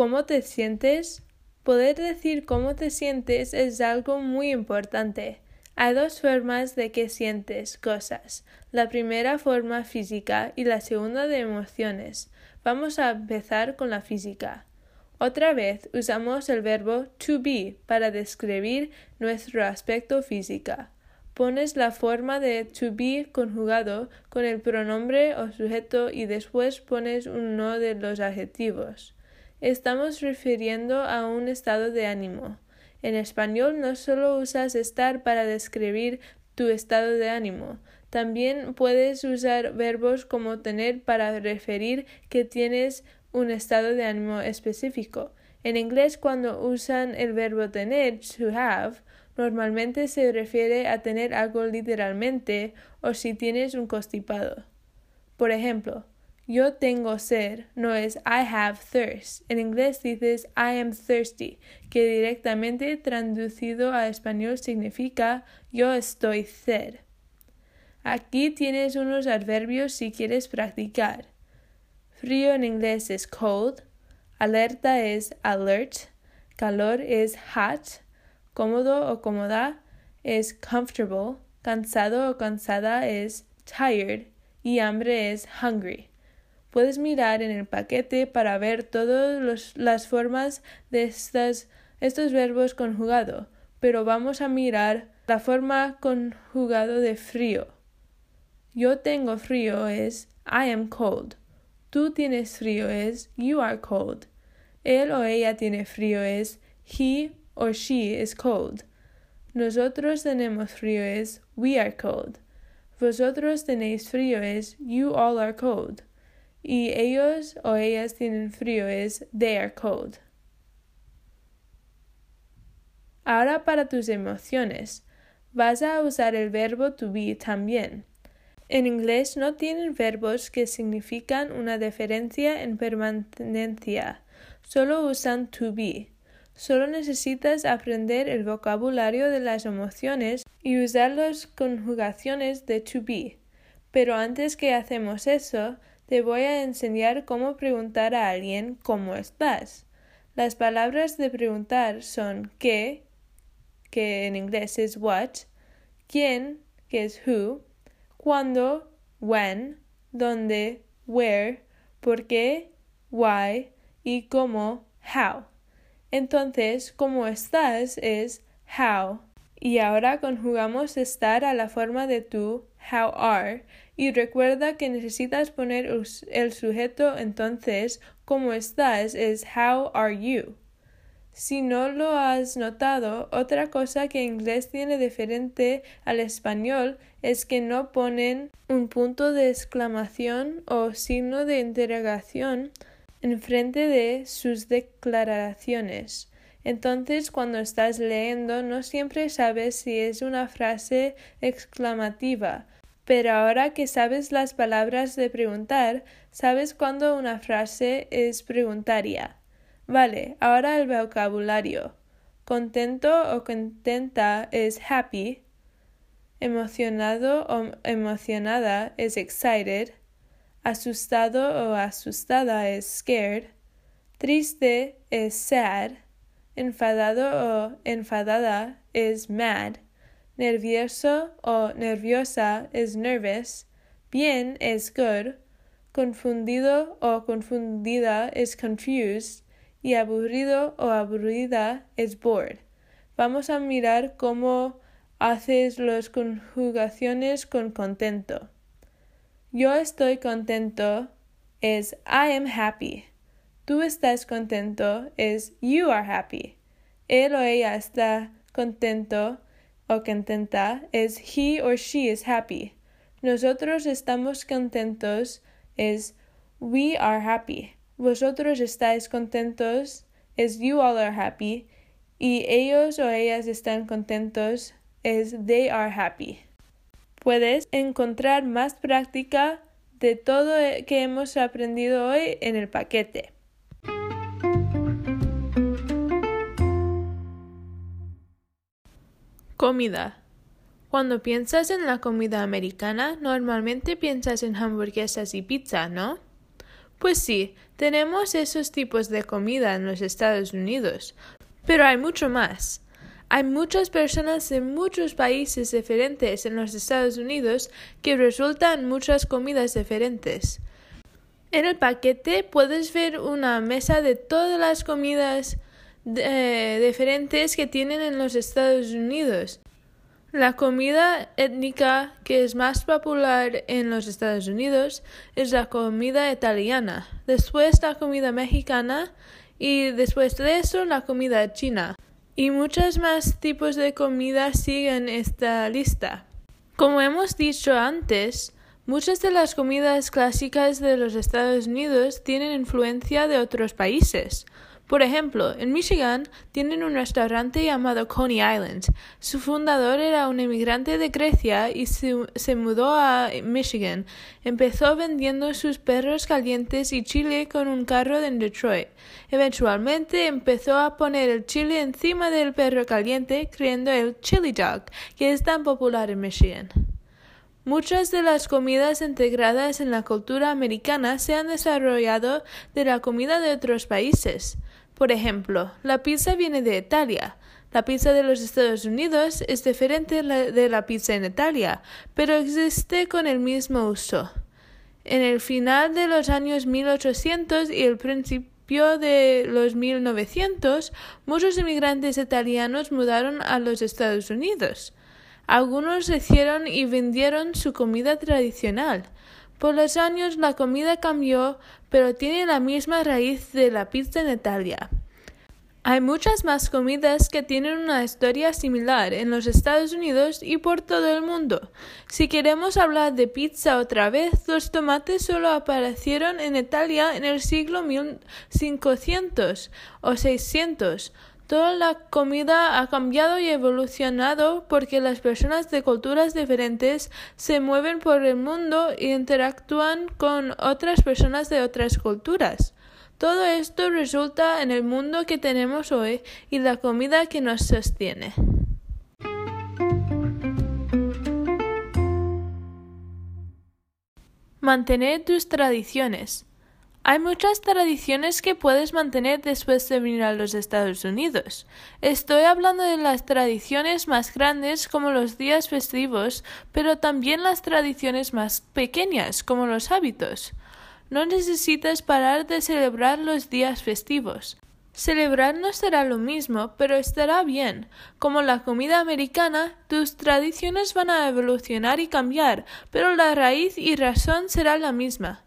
¿Cómo te sientes? Poder decir cómo te sientes es algo muy importante. Hay dos formas de que sientes cosas. La primera forma física y la segunda de emociones. Vamos a empezar con la física. Otra vez usamos el verbo to be para describir nuestro aspecto físico. Pones la forma de to be conjugado con el pronombre o sujeto y después pones uno de los adjetivos. Estamos refiriendo a un estado de ánimo. En español no solo usas estar para describir tu estado de ánimo, también puedes usar verbos como tener para referir que tienes un estado de ánimo específico. En inglés, cuando usan el verbo tener, to have, normalmente se refiere a tener algo literalmente o si tienes un constipado. Por ejemplo, yo tengo sed no es I have thirst. En inglés dices I am thirsty, que directamente traducido a español significa yo estoy sed. Aquí tienes unos adverbios si quieres practicar. Frío en inglés es cold, alerta es alert, calor es hot, cómodo o cómoda es comfortable, cansado o cansada es tired y hambre es hungry. Puedes mirar en el paquete para ver todas las formas de estos verbos conjugados, pero vamos a mirar la forma conjugado de frío. Yo tengo frío es I am cold. Tú tienes frío es you are cold. Él o ella tiene frío es he or she is cold. Nosotros tenemos frío es we are cold. Vosotros tenéis frío es you all are cold. Y ellos o ellas tienen frío es they are cold. Ahora para tus emociones. Vas a usar el verbo to be también. En inglés no tienen verbos que significan una diferencia en permanencia, solo usan to be. Solo necesitas aprender el vocabulario de las emociones y usar las conjugaciones de to be. Pero antes que hacemos eso, te voy a enseñar cómo preguntar a alguien cómo estás. Las palabras de preguntar son qué, que en inglés es what, quién, que es who, cuándo, when, dónde, where, por qué, why y cómo, how. Entonces, cómo estás es how. Y ahora conjugamos estar a la forma de tú, how are, y recuerda que necesitas poner el sujeto entonces, cómo estás es how are you. Si no lo has notado, otra cosa que inglés tiene diferente al español es que no ponen un punto de exclamación o signo de interrogación enfrente de sus declaraciones. Entonces, cuando estás leyendo, no siempre sabes si es una frase exclamativa, pero ahora que sabes las palabras de preguntar, sabes cuando una frase es preguntaria. Vale, ahora el vocabulario. Contento o contenta es happy. Emocionado o emocionada es excited. Asustado o asustada es scared. Triste es sad. Enfadado o enfadada es mad. Nervioso o nerviosa es nervous. Bien es good. Confundido o confundida es confused y aburrido o aburrida es bored. Vamos a mirar cómo haces las conjugaciones con contento. Yo estoy contento es I am happy. Tú estás contento es you are happy. Él o ella está contento o contenta es he or she is happy. Nosotros estamos contentos es we are happy vosotros estáis contentos es you all are happy y ellos o ellas están contentos es they are happy. Puedes encontrar más práctica de todo que hemos aprendido hoy en el paquete. Comida. Cuando piensas en la comida americana, normalmente piensas en hamburguesas y pizza, ¿no? Pues sí, tenemos esos tipos de comida en los Estados Unidos, pero hay mucho más. Hay muchas personas de muchos países diferentes en los Estados Unidos que resultan muchas comidas diferentes. En el paquete puedes ver una mesa de todas las comidas eh, diferentes que tienen en los Estados Unidos. La comida étnica que es más popular en los Estados Unidos es la comida italiana, después la comida mexicana y después de eso la comida china. Y muchos más tipos de comida siguen esta lista. Como hemos dicho antes, muchas de las comidas clásicas de los Estados Unidos tienen influencia de otros países. Por ejemplo, en Michigan tienen un restaurante llamado Coney Island. Su fundador era un emigrante de Grecia y se, mudó a Michigan. Empezó vendiendo sus perros calientes y chile con un carro en Detroit. Eventualmente empezó a poner el chile encima del perro caliente, creando el chili dog, que es tan popular en Michigan. Muchas de las comidas integradas en la cultura americana se han desarrollado de la comida de otros países. Por ejemplo, la pizza viene de Italia. La pizza de los Estados Unidos es diferente de la pizza en Italia, pero existe con el mismo uso. En el final de los años 1800 y el principio de los 1900, muchos inmigrantes italianos mudaron a los Estados Unidos. Algunos hicieron y vendieron su comida tradicional. Por los años la comida cambió, pero tiene la misma raíz de la pizza en Italia. Hay muchas más comidas que tienen una historia similar en los Estados Unidos y por todo el mundo. Si queremos hablar de pizza otra vez, los tomates solo aparecieron en Italia en el siglo 1500 o 600. Toda la comida ha cambiado y evolucionado porque las personas de culturas diferentes se mueven por el mundo e interactúan con otras personas de otras culturas. Todo esto resulta en el mundo que tenemos hoy y la comida que nos sostiene. Mantener tus tradiciones. Hay muchas tradiciones que puedes mantener después de venir a los Estados Unidos. Estoy hablando de las tradiciones más grandes como los días festivos, pero también las tradiciones más pequeñas como los hábitos. No necesitas parar de celebrar los días festivos. Celebrar no será lo mismo, pero estará bien. Como la comida americana, tus tradiciones van a evolucionar y cambiar, pero la raíz y razón será la misma.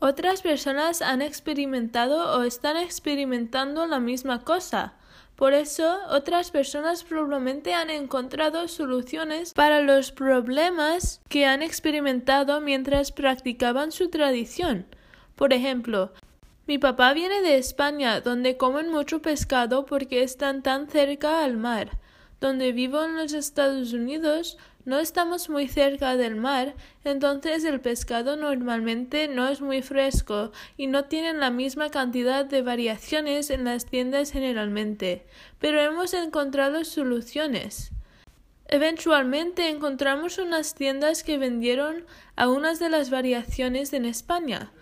Otras personas han experimentado o están experimentando la misma cosa. Por eso, otras personas probablemente han encontrado soluciones para los problemas que han experimentado mientras practicaban su tradición. Por ejemplo, mi papá viene de España, donde comen mucho pescado porque están tan cerca al mar. Donde vivo en los Estados Unidos, no estamos muy cerca del mar, entonces el pescado normalmente no es muy fresco y no tienen la misma cantidad de variaciones en las tiendas generalmente, pero hemos encontrado soluciones. Eventualmente encontramos unas tiendas que vendieron algunas de las variaciones en España.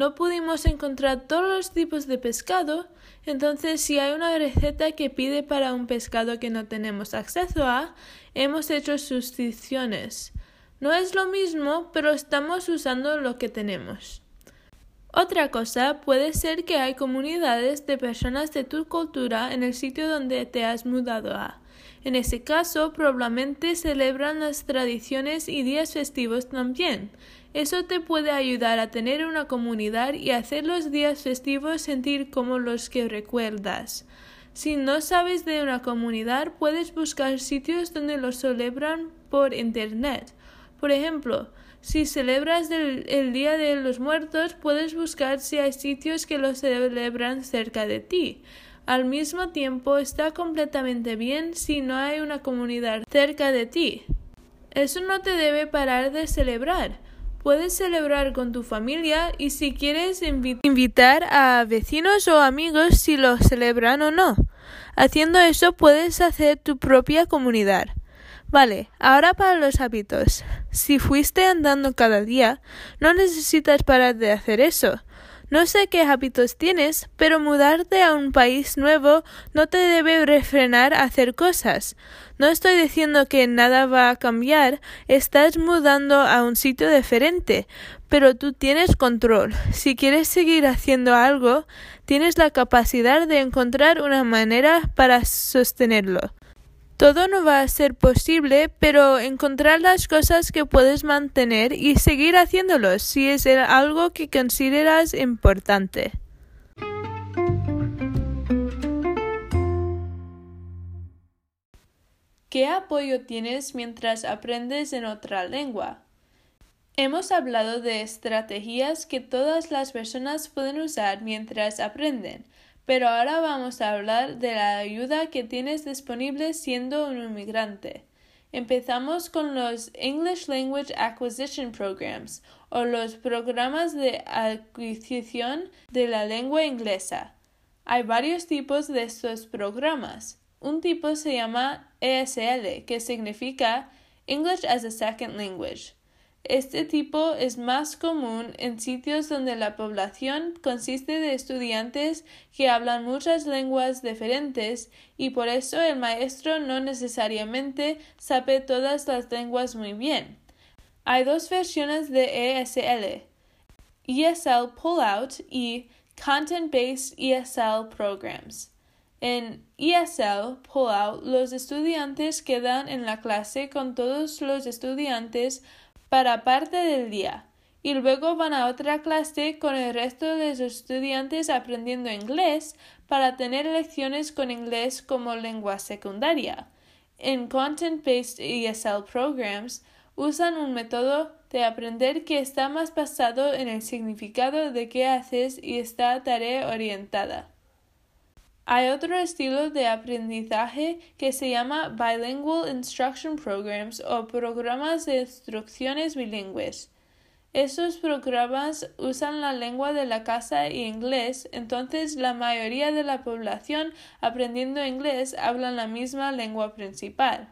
No pudimos encontrar todos los tipos de pescado, entonces si hay una receta que pide para un pescado que no tenemos acceso a, hemos hecho sustituciones. No es lo mismo, pero estamos usando lo que tenemos. Otra cosa puede ser que hay comunidades de personas de tu cultura en el sitio donde te has mudado a. En ese caso, probablemente celebran las tradiciones y días festivos también. Eso te puede ayudar a tener una comunidad y hacer los días festivos sentir como los que recuerdas. Si no sabes de una comunidad, puedes buscar sitios donde lo celebran por Internet. Por ejemplo, si celebras el, Día de los Muertos, puedes buscar si hay sitios que lo celebran cerca de ti. Al mismo tiempo, está completamente bien si no hay una comunidad cerca de ti. Eso no te debe parar de celebrar. Puedes celebrar con tu familia y si quieres invitar a vecinos o amigos si lo celebran o no. Haciendo eso puedes hacer tu propia comunidad. Vale, ahora para los hábitos. Si fuiste andando cada día, no necesitas parar de hacer eso. No sé qué hábitos tienes, pero mudarte a un país nuevo no te debe refrenar a hacer cosas. No estoy diciendo que nada va a cambiar, estás mudando a un sitio diferente, pero tú tienes control. Si quieres seguir haciendo algo, tienes la capacidad de encontrar una manera para sostenerlo. Todo no va a ser posible, pero encontrar las cosas que puedes mantener y seguir haciéndolo si es algo que consideras importante. ¿Qué apoyo tienes mientras aprendes en otra lengua? Hemos hablado de estrategias que todas las personas pueden usar mientras aprenden, pero ahora vamos a hablar de la ayuda que tienes disponible siendo un inmigrante. Empezamos con los English Language Acquisition Programs o los programas de adquisición de la lengua inglesa. Hay varios tipos de estos programas. Un tipo se llama ESL, que significa English as a Second Language. Este tipo es más común en sitios donde la población consiste de estudiantes que hablan muchas lenguas diferentes y por eso el maestro no necesariamente sabe todas las lenguas muy bien. Hay dos versiones de ESL, ESL Pullout y Content-Based ESL Programs. En ESL Pullout, los estudiantes quedan en la clase con todos los estudiantes para parte del día y luego van a otra clase con el resto de los estudiantes aprendiendo inglés para tener lecciones con inglés como lengua secundaria. En Content-Based ESL Programs usan un método de aprender que está más basado en el significado de qué haces y está tarea orientada. Hay otro estilo de aprendizaje que se llama Bilingual Instruction Programs o programas de instrucciones bilingües. Estos programas usan la lengua de la casa y inglés, entonces la mayoría de la población aprendiendo inglés hablan la misma lengua principal.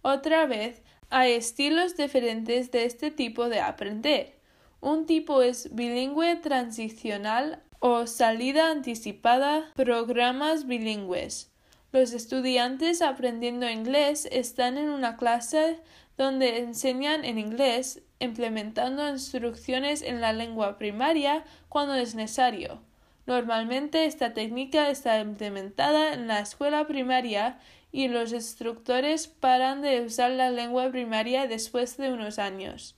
Otra vez, hay estilos diferentes de este tipo de aprender. Un tipo es bilingüe transicional o salida anticipada, programas bilingües. Los estudiantes aprendiendo inglés están en una clase donde enseñan en inglés, implementando instrucciones en la lengua primaria cuando es necesario. Normalmente esta técnica está implementada en la escuela primaria y los instructores paran de usar la lengua primaria después de unos años.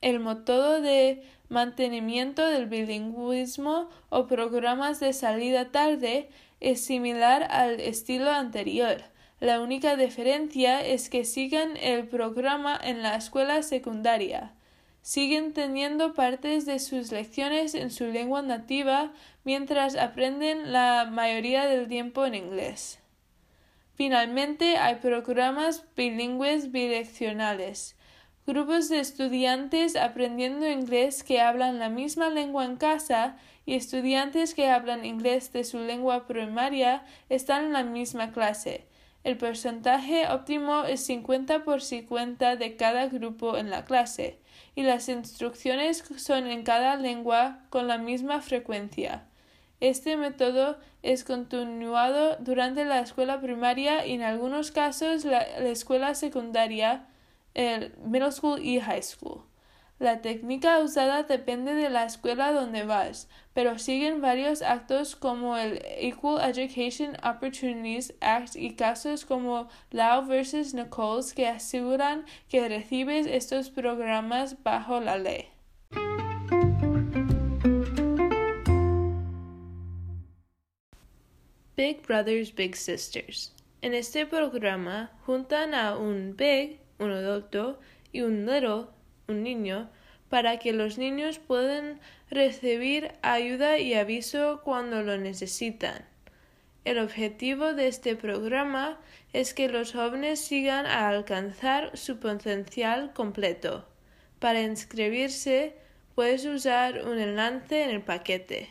El método de mantenimiento del bilingüismo o programas de salida tarde es similar al estilo anterior. La única diferencia es que siguen el programa en la escuela secundaria. Siguen teniendo partes de sus lecciones en su lengua nativa mientras aprenden la mayoría del tiempo en inglés. Finalmente, hay programas bilingües bidireccionales grupos de estudiantes aprendiendo inglés que hablan la misma lengua en casa y estudiantes que hablan inglés de su lengua primaria están en la misma clase. El porcentaje óptimo es 50 por 50 de cada grupo en la clase, y las instrucciones son en cada lengua con la misma frecuencia. Este método es continuado durante la escuela primaria y en algunos casos la escuela secundaria el middle school y high school. La técnica usada depende de la escuela donde vas, pero siguen varios actos como el Equal Education Opportunities Act y casos como Lau vs. Nichols que aseguran que recibes estos programas bajo la ley. Big Brothers Big Sisters. En este programa juntan a un Big un adulto y un little, un niño, para que los niños puedan recibir ayuda y aviso cuando lo necesitan. El objetivo de este programa es que los jóvenes sigan a alcanzar su potencial completo. Para inscribirse, puedes usar un enlace en el paquete.